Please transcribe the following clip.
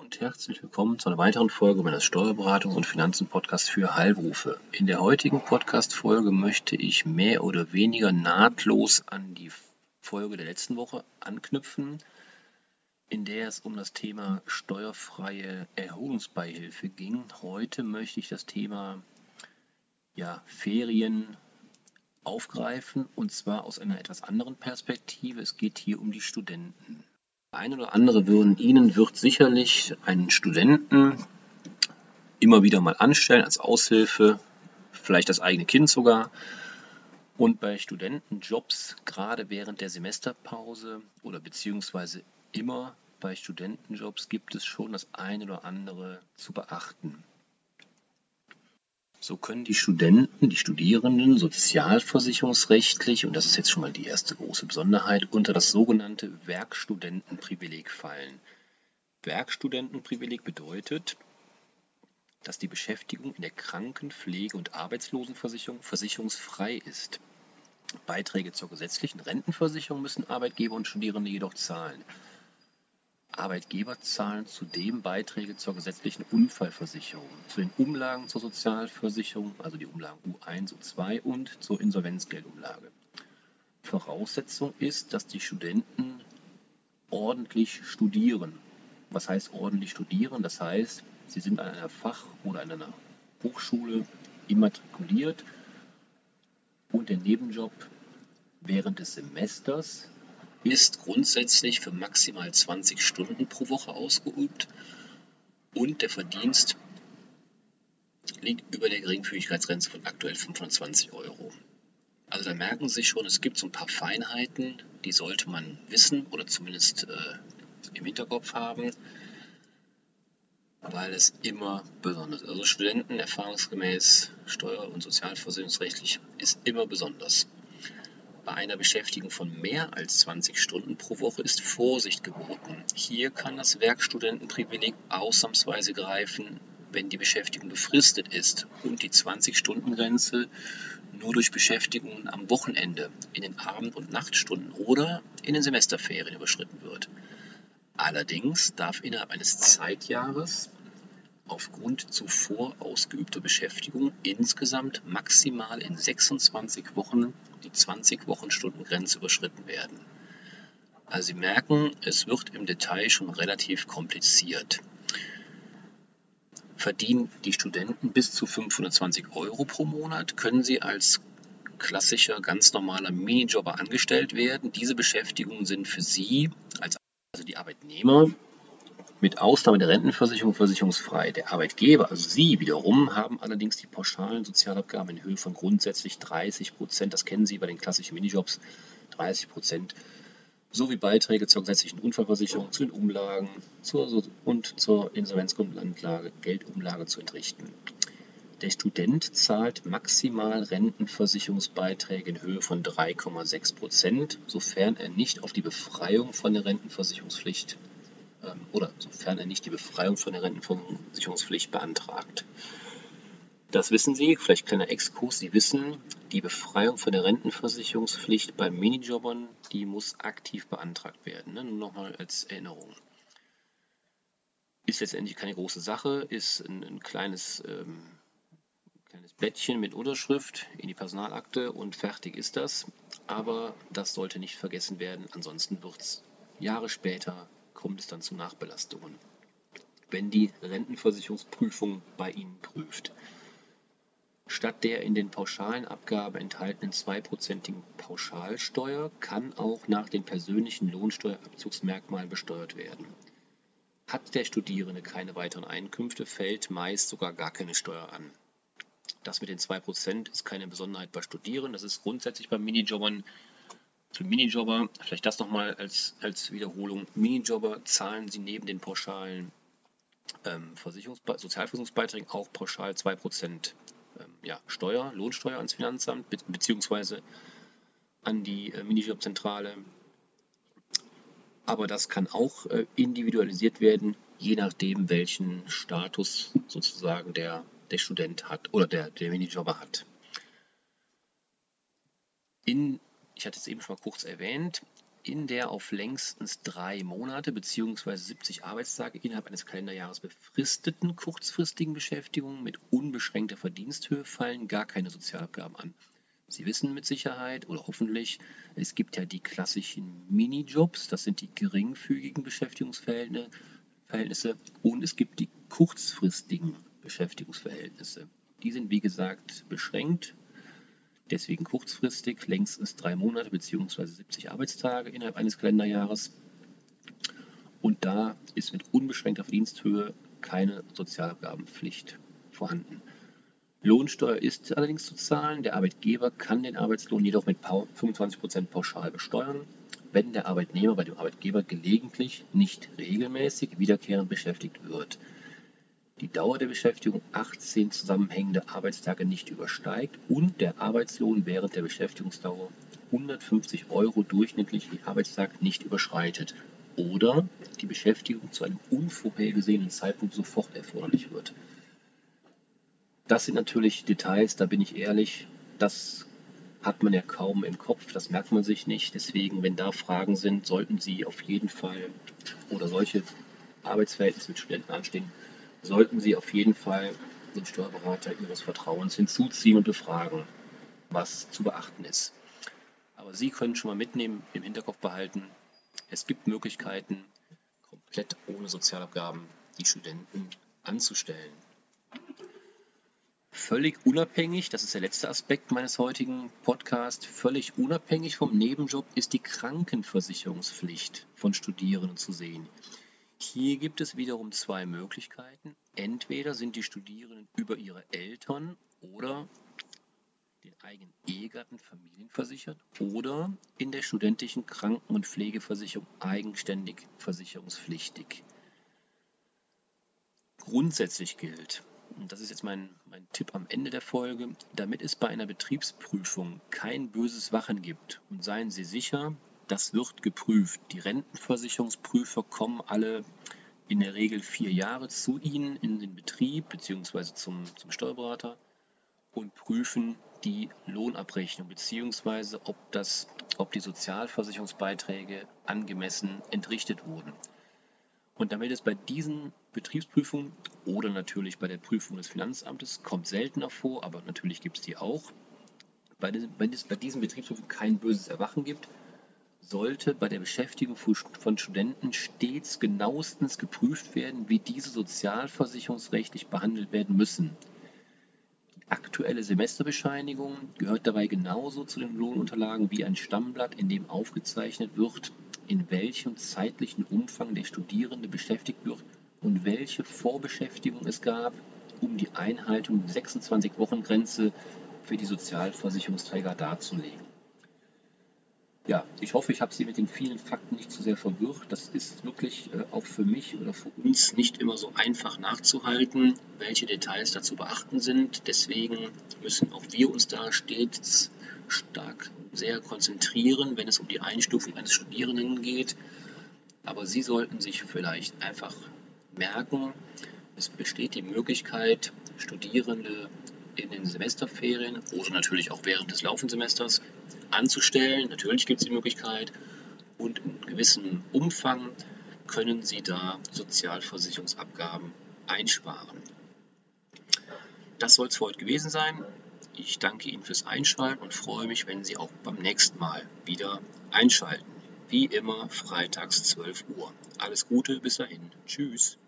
und herzlich willkommen zu einer weiteren Folge meines Steuerberatungs- und Finanzen-Podcasts für Heilberufe. In der heutigen Podcast-Folge möchte ich mehr oder weniger nahtlos an die Folge der letzten Woche anknüpfen, in der es um das Thema steuerfreie Erholungsbeihilfe ging. Heute möchte ich das Thema ja, Ferien aufgreifen und zwar aus einer etwas anderen Perspektive. Es geht hier um die Studenten. Ein oder andere würden Ihnen wird sicherlich einen Studenten immer wieder mal anstellen als Aushilfe, vielleicht das eigene Kind sogar. Und bei Studentenjobs, gerade während der Semesterpause oder beziehungsweise immer bei Studentenjobs, gibt es schon das eine oder andere zu beachten. So können die Studenten, die Studierenden sozialversicherungsrechtlich, und das ist jetzt schon mal die erste große Besonderheit, unter das sogenannte Werkstudentenprivileg fallen. Werkstudentenprivileg bedeutet, dass die Beschäftigung in der Krankenpflege- und Arbeitslosenversicherung versicherungsfrei ist. Beiträge zur gesetzlichen Rentenversicherung müssen Arbeitgeber und Studierende jedoch zahlen. Arbeitgeber zahlen zudem Beiträge zur gesetzlichen Unfallversicherung, zu den Umlagen zur Sozialversicherung, also die Umlagen U1, U2 und zur Insolvenzgeldumlage. Voraussetzung ist, dass die Studenten ordentlich studieren. Was heißt ordentlich studieren? Das heißt, sie sind an einer Fach- oder an einer Hochschule immatrikuliert und der Nebenjob während des Semesters ist grundsätzlich für maximal 20 Stunden pro Woche ausgeübt und der Verdienst liegt über der Geringfügigkeitsgrenze von aktuell 520 Euro. Also da merken Sie schon, es gibt so ein paar Feinheiten, die sollte man wissen oder zumindest äh, im Hinterkopf haben, weil es immer besonders ist. Also Studenten erfahrungsgemäß steuer- und sozialversicherungsrechtlich ist immer besonders. Bei einer Beschäftigung von mehr als 20 Stunden pro Woche ist Vorsicht geboten. Hier kann das Werkstudentenprivileg ausnahmsweise greifen, wenn die Beschäftigung befristet ist und die 20-Stunden-Grenze nur durch Beschäftigungen am Wochenende, in den Abend- und Nachtstunden oder in den Semesterferien überschritten wird. Allerdings darf innerhalb eines Zeitjahres aufgrund zuvor ausgeübter Beschäftigung insgesamt maximal in 26 Wochen die 20-Wochen-Stunden-Grenze überschritten werden. Also Sie merken, es wird im Detail schon relativ kompliziert. Verdienen die Studenten bis zu 520 Euro pro Monat, können sie als klassischer, ganz normaler Minijobber angestellt werden. Diese Beschäftigungen sind für Sie, als also die Arbeitnehmer, mit Ausnahme der Rentenversicherung versicherungsfrei. Der Arbeitgeber, also Sie wiederum, haben allerdings die pauschalen Sozialabgaben in Höhe von grundsätzlich 30 Prozent. Das kennen Sie bei den klassischen Minijobs, 30 Prozent. Sowie Beiträge zur gesetzlichen Unfallversicherung, zu den Umlagen zur, und zur Insolvenzgrundlage, Geldumlage zu entrichten. Der Student zahlt maximal Rentenversicherungsbeiträge in Höhe von 3,6 Prozent, sofern er nicht auf die Befreiung von der Rentenversicherungspflicht oder sofern er nicht die Befreiung von der Rentenversicherungspflicht beantragt. Das wissen Sie, vielleicht kleiner Exkurs, Sie wissen, die Befreiung von der Rentenversicherungspflicht bei Minijobbern, die muss aktiv beantragt werden. Ne? Nur nochmal als Erinnerung. Ist letztendlich keine große Sache, ist ein, ein kleines, ähm, kleines Blättchen mit Unterschrift in die Personalakte und fertig ist das. Aber das sollte nicht vergessen werden, ansonsten wird es Jahre später kommt es dann zu Nachbelastungen, wenn die Rentenversicherungsprüfung bei Ihnen prüft. Statt der in den pauschalen Abgaben enthaltenen zweiprozentigen Pauschalsteuer kann auch nach den persönlichen Lohnsteuerabzugsmerkmalen besteuert werden. Hat der Studierende keine weiteren Einkünfte, fällt meist sogar gar keine Steuer an. Das mit den 2% ist keine Besonderheit bei Studierenden, das ist grundsätzlich bei Minijobbern Minijobber, vielleicht das nochmal als, als Wiederholung. Minijobber zahlen sie neben den pauschalen ähm, Sozialversicherungsbeiträgen auch pauschal 2% ähm, ja, Steuer, Lohnsteuer ans Finanzamt be beziehungsweise an die äh, Minijobzentrale. Aber das kann auch äh, individualisiert werden, je nachdem, welchen Status sozusagen der, der Student hat oder der, der Minijobber hat. In ich hatte es eben schon mal kurz erwähnt, in der auf längstens drei Monate bzw. 70 Arbeitstage innerhalb eines Kalenderjahres befristeten kurzfristigen Beschäftigung mit unbeschränkter Verdiensthöhe fallen gar keine Sozialabgaben an. Sie wissen mit Sicherheit oder hoffentlich, es gibt ja die klassischen Minijobs, das sind die geringfügigen Beschäftigungsverhältnisse, und es gibt die kurzfristigen Beschäftigungsverhältnisse. Die sind wie gesagt beschränkt deswegen kurzfristig, längstens drei Monate bzw. 70 Arbeitstage innerhalb eines Kalenderjahres. Und da ist mit unbeschränkter Verdiensthöhe keine Sozialabgabenpflicht vorhanden. Lohnsteuer ist allerdings zu zahlen. Der Arbeitgeber kann den Arbeitslohn jedoch mit 25% pauschal besteuern, wenn der Arbeitnehmer bei dem Arbeitgeber gelegentlich, nicht regelmäßig wiederkehrend beschäftigt wird die Dauer der Beschäftigung 18 zusammenhängende Arbeitstage nicht übersteigt und der Arbeitslohn während der Beschäftigungsdauer 150 Euro durchschnittlich je Arbeitstag nicht überschreitet oder die Beschäftigung zu einem unvorhergesehenen Zeitpunkt sofort erforderlich wird. Das sind natürlich Details, da bin ich ehrlich, das hat man ja kaum im Kopf, das merkt man sich nicht. Deswegen, wenn da Fragen sind, sollten Sie auf jeden Fall oder solche Arbeitsverhältnisse mit Studenten anstehen, sollten Sie auf jeden Fall den Steuerberater Ihres Vertrauens hinzuziehen und befragen, was zu beachten ist. Aber Sie können schon mal mitnehmen, im Hinterkopf behalten, es gibt Möglichkeiten, komplett ohne Sozialabgaben die Studenten anzustellen. Völlig unabhängig, das ist der letzte Aspekt meines heutigen Podcasts, völlig unabhängig vom Nebenjob ist die Krankenversicherungspflicht von Studierenden zu sehen. Hier gibt es wiederum zwei Möglichkeiten. Entweder sind die Studierenden über ihre Eltern oder den eigenen Ehegatten familienversichert oder in der studentischen Kranken- und Pflegeversicherung eigenständig versicherungspflichtig. Grundsätzlich gilt, und das ist jetzt mein, mein Tipp am Ende der Folge, damit es bei einer Betriebsprüfung kein böses Wachen gibt und seien Sie sicher, das wird geprüft. Die Rentenversicherungsprüfer kommen alle in der Regel vier Jahre zu Ihnen in den Betrieb bzw. Zum, zum Steuerberater und prüfen die Lohnabrechnung bzw. ob, ob die Sozialversicherungsbeiträge angemessen entrichtet wurden. Und damit es bei diesen Betriebsprüfungen oder natürlich bei der Prüfung des Finanzamtes kommt seltener vor, aber natürlich gibt es die auch, wenn es bei diesen Betriebsprüfungen kein böses Erwachen gibt, sollte bei der Beschäftigung von Studenten stets genauestens geprüft werden, wie diese sozialversicherungsrechtlich behandelt werden müssen. Die aktuelle Semesterbescheinigung gehört dabei genauso zu den Lohnunterlagen wie ein Stammblatt, in dem aufgezeichnet wird, in welchem zeitlichen Umfang der Studierende beschäftigt wird und welche Vorbeschäftigung es gab, um die Einhaltung der 26-Wochen-Grenze für die Sozialversicherungsträger darzulegen. Ja, ich hoffe, ich habe Sie mit den vielen Fakten nicht zu sehr verwirrt. Das ist wirklich äh, auch für mich oder für uns nicht immer so einfach nachzuhalten, welche Details da zu beachten sind. Deswegen müssen auch wir uns da stets stark sehr konzentrieren, wenn es um die Einstufung eines Studierenden geht. Aber Sie sollten sich vielleicht einfach merken, es besteht die Möglichkeit, Studierende in den Semesterferien oder natürlich auch während des laufenden Semesters anzustellen. Natürlich gibt es die Möglichkeit und in gewissem Umfang können Sie da Sozialversicherungsabgaben einsparen. Das soll es für heute gewesen sein. Ich danke Ihnen fürs Einschalten und freue mich, wenn Sie auch beim nächsten Mal wieder einschalten. Wie immer freitags 12 Uhr. Alles Gute, bis dahin. Tschüss.